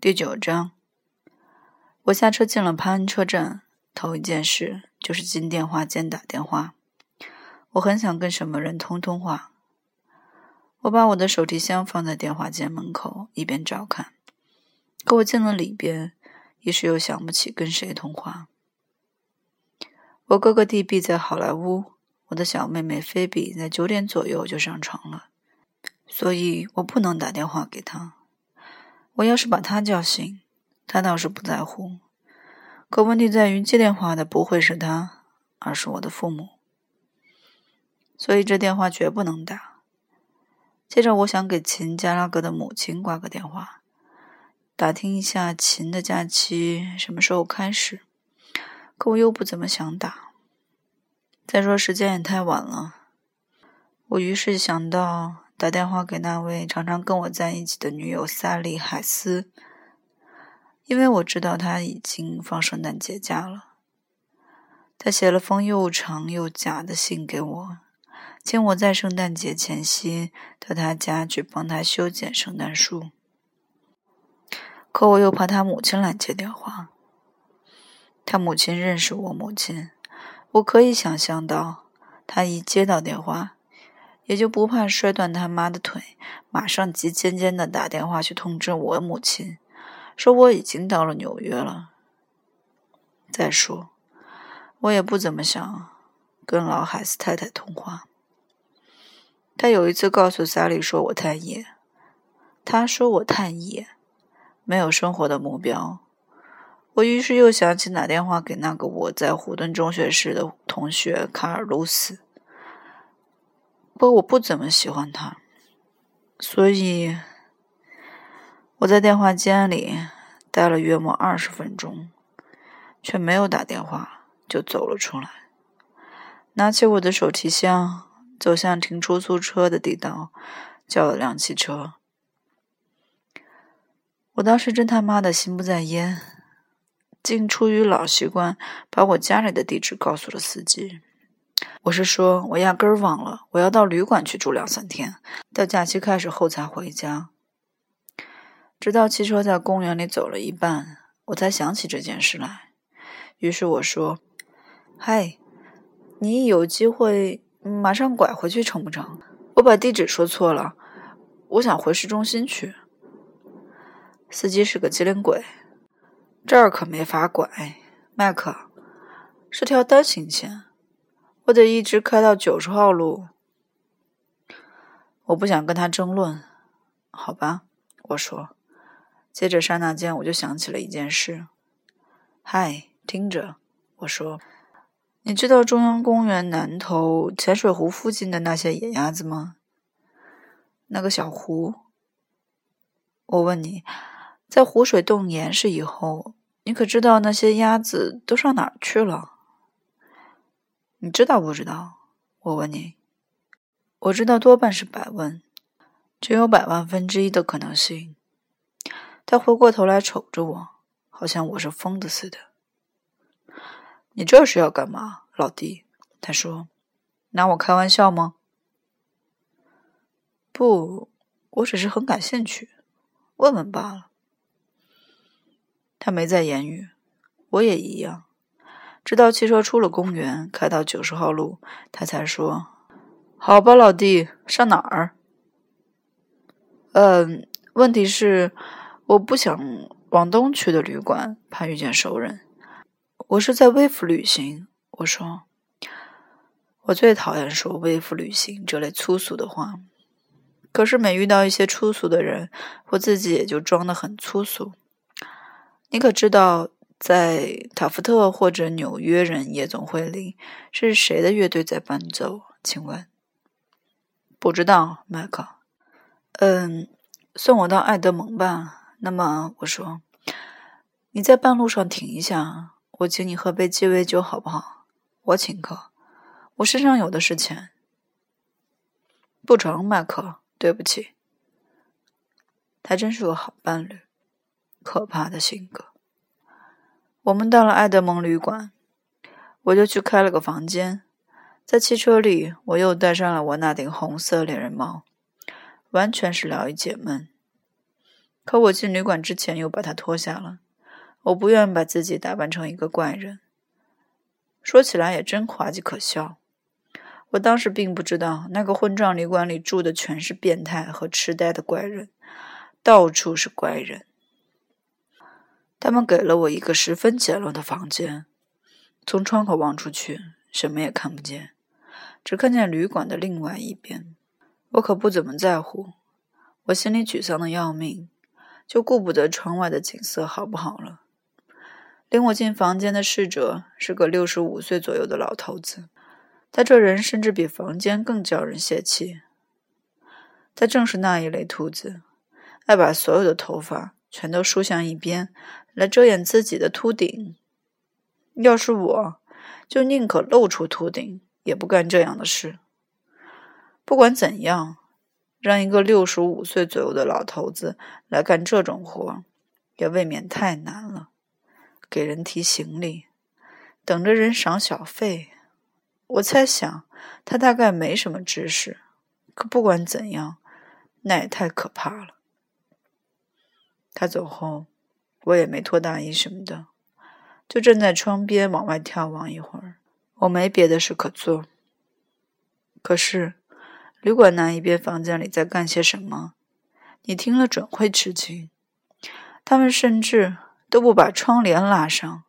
第九章，我下车进了潘恩车站，头一件事就是进电话间打电话。我很想跟什么人通通话。我把我的手提箱放在电话间门口，一边照看。可我进了里边，一时又想不起跟谁通话。我哥哥弟弟在好莱坞，我的小妹妹菲比在九点左右就上床了，所以我不能打电话给她。我要是把他叫醒，他倒是不在乎。可问题在于，接电话的不会是他，而是我的父母。所以这电话绝不能打。接着，我想给秦加拉格的母亲挂个电话，打听一下秦的假期什么时候开始。可我又不怎么想打。再说时间也太晚了。我于是想到。打电话给那位常常跟我在一起的女友萨利·海斯，因为我知道她已经放圣诞节假了。她写了封又长又假的信给我，请我在圣诞节前夕到她家去帮她修剪圣诞树。可我又怕她母亲来接电话。她母亲认识我母亲，我可以想象到，她一接到电话。也就不怕摔断他妈的腿，马上急尖尖的打电话去通知我母亲，说我已经到了纽约了。再说，我也不怎么想跟老海斯太太通话。他有一次告诉萨利说我太野，他说我太野，没有生活的目标。我于是又想起打电话给那个我在胡顿中学时的同学卡尔鲁斯。不过我不怎么喜欢他，所以我在电话间里待了约莫二十分钟，却没有打电话，就走了出来，拿起我的手提箱，走向停出租车的地道，叫了辆汽车。我当时真他妈的心不在焉，竟出于老习惯，把我家里的地址告诉了司机。我是说，我压根儿忘了，我要到旅馆去住两三天，到假期开始后才回家。直到汽车在公园里走了一半，我才想起这件事来。于是我说：“嗨，你有机会马上拐回去成不成？我把地址说错了，我想回市中心去。”司机是个机灵鬼，这儿可没法拐，麦克，是条单行线。我得一直开到九十号路。我不想跟他争论，好吧？我说。接着刹那间，我就想起了一件事。嗨，听着，我说，你知道中央公园南头浅水湖附近的那些野鸭子吗？那个小湖。我问你，在湖水冻严实以后，你可知道那些鸭子都上哪儿去了？你知道不知道？我问你，我知道多半是百问，只有百万分之一的可能性。他回过头来瞅着我，好像我是疯子似的。你这是要干嘛，老弟？他说：“拿我开玩笑吗？”不，我只是很感兴趣，问问罢了。他没再言语，我也一样。直到汽车出了公园，开到九十号路，他才说：“好吧，老弟，上哪儿？”“嗯，问题是我不想往东去的旅馆，怕遇见熟人。我是在微服旅行。”我说：“我最讨厌说微服旅行这类粗俗的话，可是每遇到一些粗俗的人，我自己也就装得很粗俗。你可知道？”在塔夫特或者纽约人夜总会里，是谁的乐队在伴奏？请问？不知道，麦克。嗯，送我到爱德蒙吧。那么我说，你在半路上停一下，我请你喝杯鸡尾酒，好不好？我请客，我身上有的是钱。不成，麦克，对不起。他真是个好伴侣，可怕的性格。我们到了爱德蒙旅馆，我就去开了个房间。在汽车里，我又戴上了我那顶红色猎人帽，完全是聊以解闷。可我进旅馆之前又把它脱下了。我不愿把自己打扮成一个怪人。说起来也真滑稽可笑。我当时并不知道，那个混账旅馆里住的全是变态和痴呆的怪人，到处是怪人。他们给了我一个十分简陋的房间，从窗口望出去，什么也看不见，只看见旅馆的另外一边。我可不怎么在乎，我心里沮丧的要命，就顾不得窗外的景色好不好了。领我进房间的侍者是个六十五岁左右的老头子，他这人甚至比房间更叫人泄气。他正是那一类秃子，爱把所有的头发全都梳向一边。来遮掩自己的秃顶。要是我，就宁可露出秃顶，也不干这样的事。不管怎样，让一个六十五岁左右的老头子来干这种活，也未免太难了。给人提行李，等着人赏小费。我猜想，他大概没什么知识。可不管怎样，那也太可怕了。他走后。我也没脱大衣什么的，就站在窗边往外眺望一会儿。我没别的事可做。可是，旅馆那一边房间里在干些什么？你听了准会吃惊。他们甚至都不把窗帘拉上。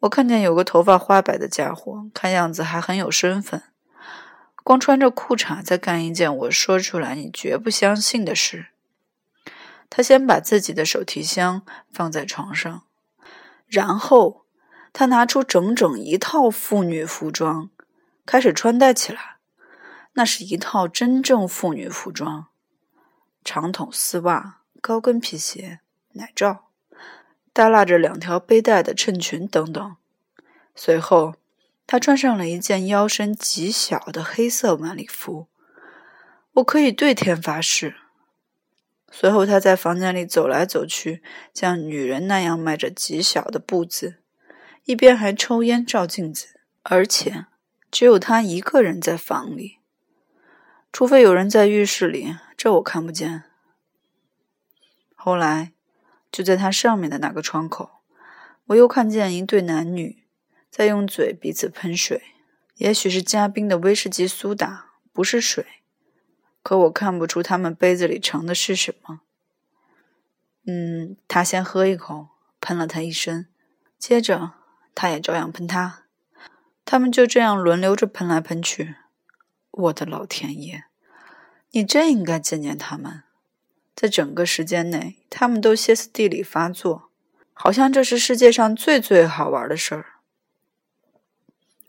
我看见有个头发花白的家伙，看样子还很有身份，光穿着裤衩在干一件我说出来你绝不相信的事。他先把自己的手提箱放在床上，然后他拿出整整一套妇女服装，开始穿戴起来。那是一套真正妇女服装：长筒丝袜、高跟皮鞋、奶罩，耷拉着两条背带的衬裙等等。随后，他穿上了一件腰身极小的黑色晚礼服。我可以对天发誓。随后，他在房间里走来走去，像女人那样迈着极小的步子，一边还抽烟照镜子。而且，只有他一个人在房里，除非有人在浴室里，这我看不见。后来，就在他上面的那个窗口，我又看见一对男女在用嘴彼此喷水，也许是加冰的威士忌苏打，不是水。可我看不出他们杯子里盛的是什么。嗯，他先喝一口，喷了他一身，接着他也照样喷他。他们就这样轮流着喷来喷去。我的老天爷，你真应该见见他们！在整个时间内，他们都歇斯底里发作，好像这是世界上最最好玩的事儿。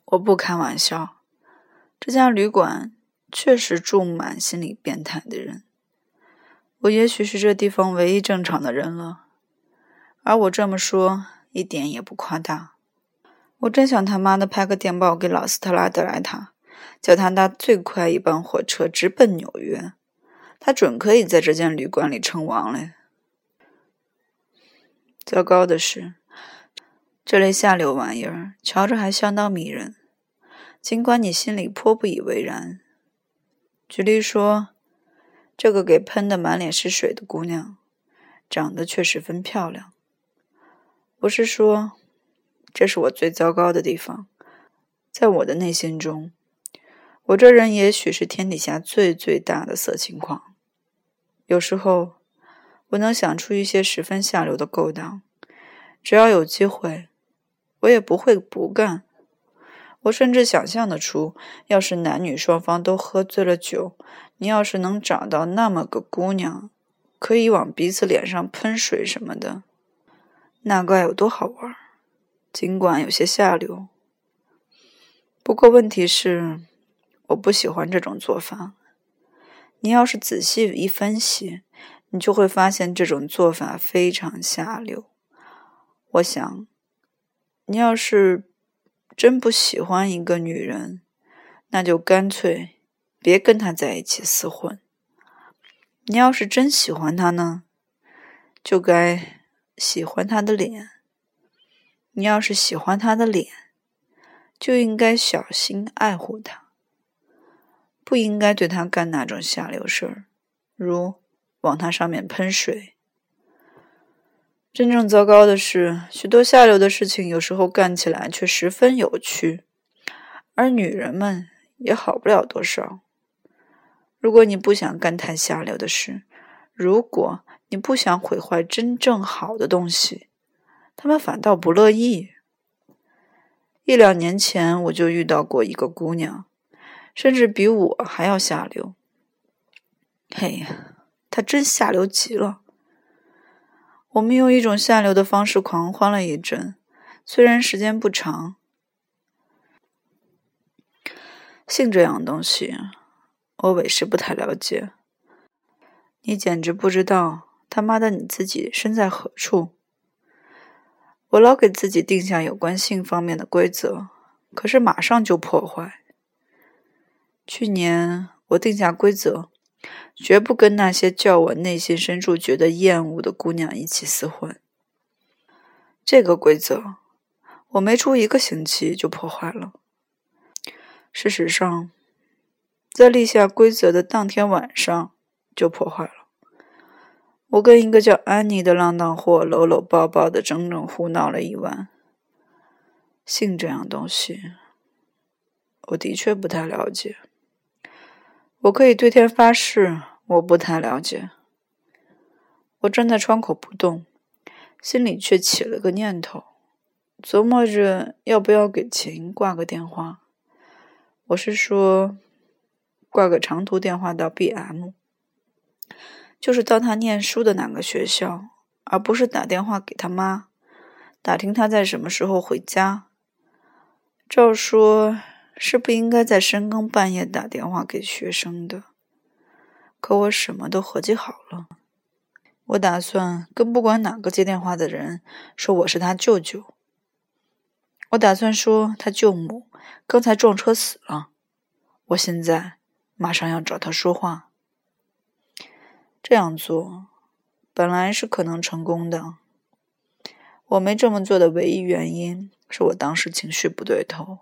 我不开玩笑，这家旅馆。确实住满心理变态的人，我也许是这地方唯一正常的人了，而我这么说一点也不夸大。我真想他妈的拍个电报给老斯特拉德莱塔，叫他搭最快一班火车直奔纽约，他准可以在这间旅馆里称王嘞。糟糕的是，这类下流玩意儿瞧着还相当迷人，尽管你心里颇不以为然。举例说，这个给喷得满脸是水的姑娘，长得却十分漂亮。不是说，这是我最糟糕的地方。在我的内心中，我这人也许是天底下最最大的色情狂。有时候，我能想出一些十分下流的勾当，只要有机会，我也不会不干。我甚至想象得出，要是男女双方都喝醉了酒，你要是能找到那么个姑娘，可以往彼此脸上喷水什么的，那该有多好玩！尽管有些下流，不过问题是，我不喜欢这种做法。你要是仔细一分析，你就会发现这种做法非常下流。我想，你要是……真不喜欢一个女人，那就干脆别跟她在一起厮混。你要是真喜欢她呢，就该喜欢她的脸。你要是喜欢她的脸，就应该小心爱护她，不应该对她干那种下流事儿，如往她上面喷水、真正糟糕的是，许多下流的事情有时候干起来却十分有趣，而女人们也好不了多少。如果你不想干太下流的事，如果你不想毁坏真正好的东西，他们反倒不乐意。一两年前我就遇到过一个姑娘，甚至比我还要下流。嘿呀，她真下流极了。我们用一种下流的方式狂欢了一阵，虽然时间不长。性这样东西。我委实不太了解，你简直不知道他妈的你自己身在何处。我老给自己定下有关性方面的规则，可是马上就破坏。去年我定下规则，绝不跟那些叫我内心深处觉得厌恶的姑娘一起厮混。这个规则，我没出一个星期就破坏了。事实上。在立下规则的当天晚上就破坏了。我跟一个叫安妮的浪荡货搂搂抱抱的，整整胡闹了一晚。性这样东西，我的确不太了解。我可以对天发誓，我不太了解。我站在窗口不动，心里却起了个念头，琢磨着要不要给秦挂个电话。我是说。挂个长途电话到 B.M，就是到他念书的那个学校，而不是打电话给他妈，打听他在什么时候回家。照说是不应该在深更半夜打电话给学生的，可我什么都合计好了。我打算跟不管哪个接电话的人说我是他舅舅。我打算说他舅母刚才撞车死了。我现在。马上要找他说话。这样做本来是可能成功的。我没这么做的唯一原因是我当时情绪不对头。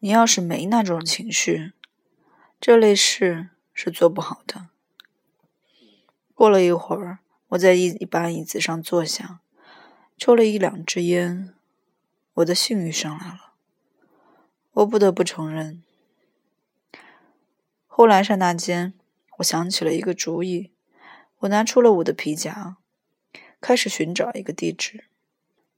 你要是没那种情绪，这类事是做不好的。过了一会儿，我在一一把椅子上坐下，抽了一两支烟，我的性欲上来了。我不得不承认。后来刹那间，我想起了一个主意。我拿出了我的皮夹，开始寻找一个地址。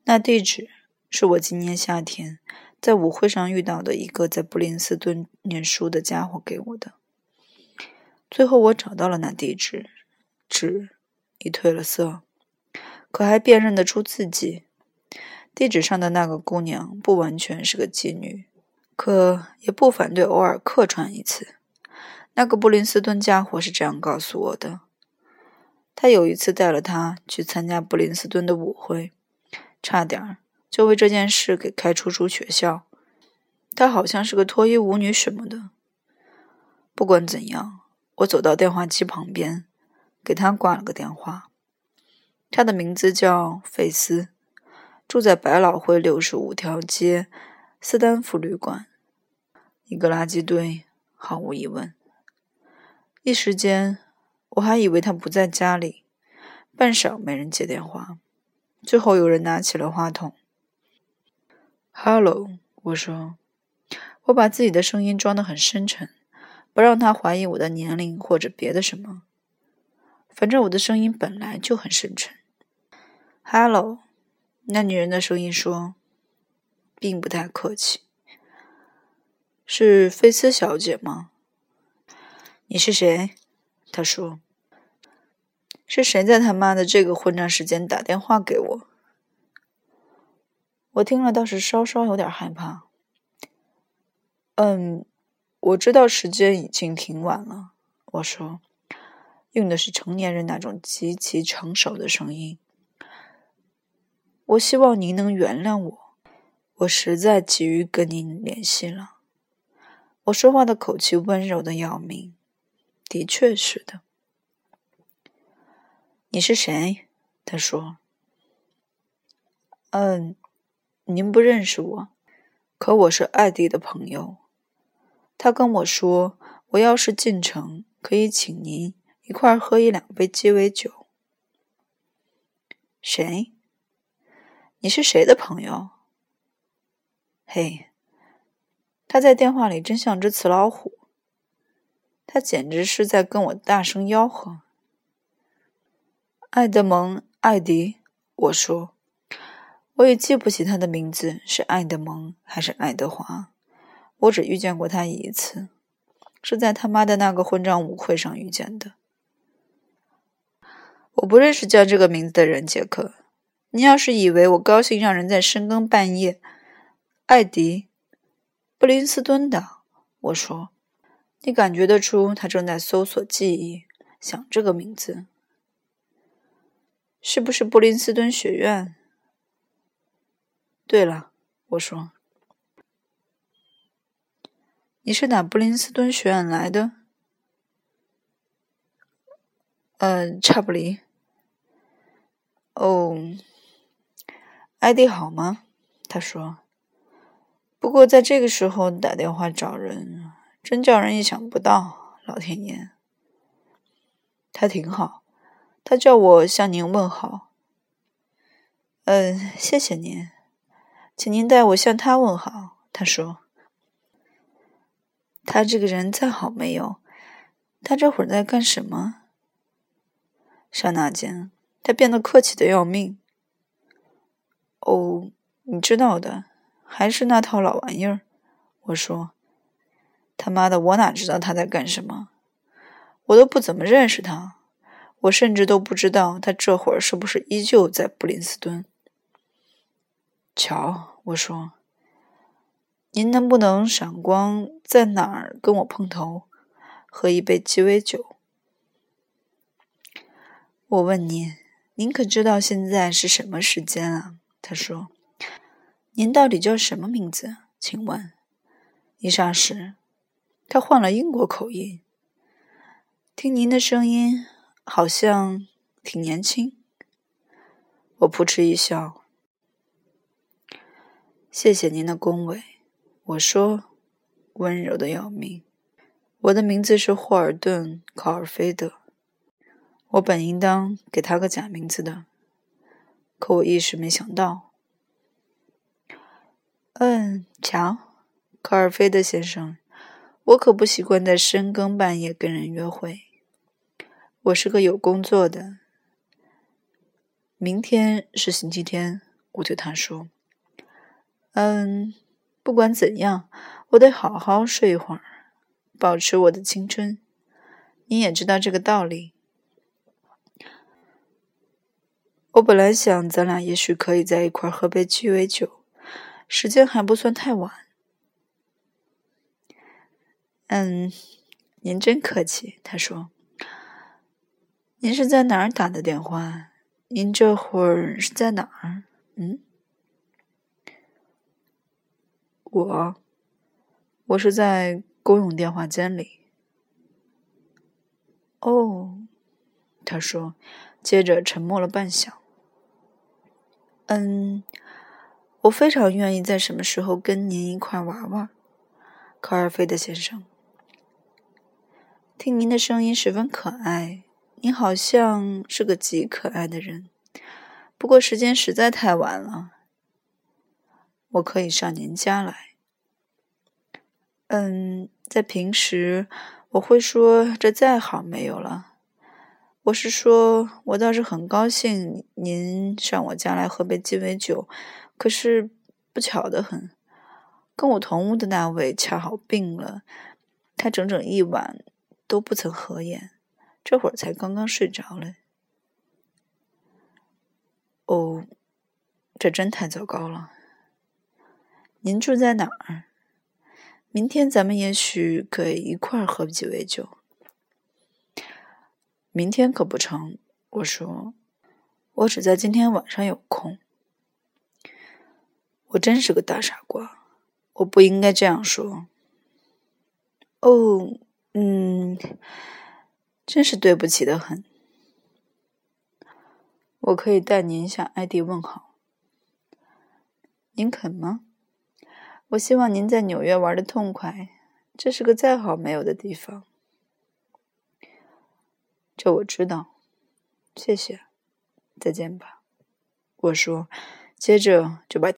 那地址是我今年夏天在舞会上遇到的一个在布林斯顿念书的家伙给我的。最后我找到了那地址，纸已褪了色，可还辨认得出字迹。地址上的那个姑娘不完全是个妓女，可也不反对偶尔客串一次。那个布林斯顿家伙是这样告诉我的：他有一次带了她去参加布林斯顿的舞会，差点就为这件事给开除出学校。他好像是个脱衣舞女什么的。不管怎样，我走到电话机旁边，给他挂了个电话。他的名字叫费斯，住在百老汇六十五条街斯丹福旅馆，一个垃圾堆，毫无疑问。一时间，我还以为他不在家里，半晌没人接电话，最后有人拿起了话筒。“Hello，” 我说，我把自己的声音装得很深沉，不让他怀疑我的年龄或者别的什么。反正我的声音本来就很深沉。“Hello”，那女人的声音说，并不太客气。“是菲斯小姐吗？”你是谁？他说：“是谁在他妈的这个混账时间打电话给我？”我听了倒是稍稍有点害怕。嗯，我知道时间已经挺晚了。我说，用的是成年人那种极其成熟的声音。我希望您能原谅我，我实在急于跟您联系了。我说话的口气温柔的要命。的确是的。你是谁？他说：“嗯，您不认识我，可我是艾迪的朋友。他跟我说，我要是进城，可以请您一块儿喝一两杯鸡尾酒。”谁？你是谁的朋友？嘿，他在电话里真像只雌老虎，他简直是在跟我大声吆喝。爱德蒙·艾迪，我说，我也记不起他的名字是爱德蒙还是爱德华，我只遇见过他一次，是在他妈的那个混账舞会上遇见的。我不认识叫这个名字的人，杰克。你要是以为我高兴让人在深更半夜，艾迪·布林斯顿的，我说，你感觉得出他正在搜索记忆，想这个名字，是不是布林斯顿学院？对了，我说，你是打布林斯顿学院来的？呃，差不离。哦。艾迪好吗？他说。不过在这个时候打电话找人，真叫人意想不到。老天爷，他挺好。他叫我向您问好。嗯，谢谢您，请您代我向他问好。他说。他这个人再好没有？他这会儿在干什么？刹那间，他变得客气的要命。哦，你知道的，还是那套老玩意儿。我说：“他妈的，我哪知道他在干什么？我都不怎么认识他，我甚至都不知道他这会儿是不是依旧在布林斯顿。”瞧，我说：“您能不能闪光在哪儿跟我碰头，喝一杯鸡尾酒？”我问您，您可知道现在是什么时间啊？他说：“您到底叫什么名字？请问？”一霎时，他换了英国口音。听您的声音，好像挺年轻。我扑哧一笑。谢谢您的恭维。我说，温柔的要命。我的名字是霍尔顿·考尔菲德。我本应当给他个假名字的。可我一时没想到。嗯，瞧，考尔菲德先生，我可不习惯在深更半夜跟人约会。我是个有工作的。明天是星期天，我对他说：“嗯，不管怎样，我得好好睡一会儿，保持我的青春。你也知道这个道理。”我本来想，咱俩也许可以在一块儿喝杯鸡尾酒，时间还不算太晚。嗯，您真客气。他说：“您是在哪儿打的电话？您这会儿是在哪儿？”嗯，我，我是在公用电话间里。哦，他说，接着沉默了半晌。嗯，我非常愿意在什么时候跟您一块玩玩，科尔菲德先生。听您的声音十分可爱，您好像是个极可爱的人。不过时间实在太晚了，我可以上您家来。嗯，在平时我会说这再好没有了。我是说，我倒是很高兴您上我家来喝杯鸡尾酒，可是不巧得很，跟我同屋的那位恰好病了，他整整一晚都不曾合眼，这会儿才刚刚睡着了。哦，这真太糟糕了。您住在哪儿？明天咱们也许可以一块儿喝几杯酒。明天可不成，我说，我只在今天晚上有空。我真是个大傻瓜，我不应该这样说。哦，嗯，真是对不起的很。我可以代您向艾迪问好，您肯吗？我希望您在纽约玩的痛快，这是个再好没有的地方。这我知道，谢谢，再见吧。我说，接着就把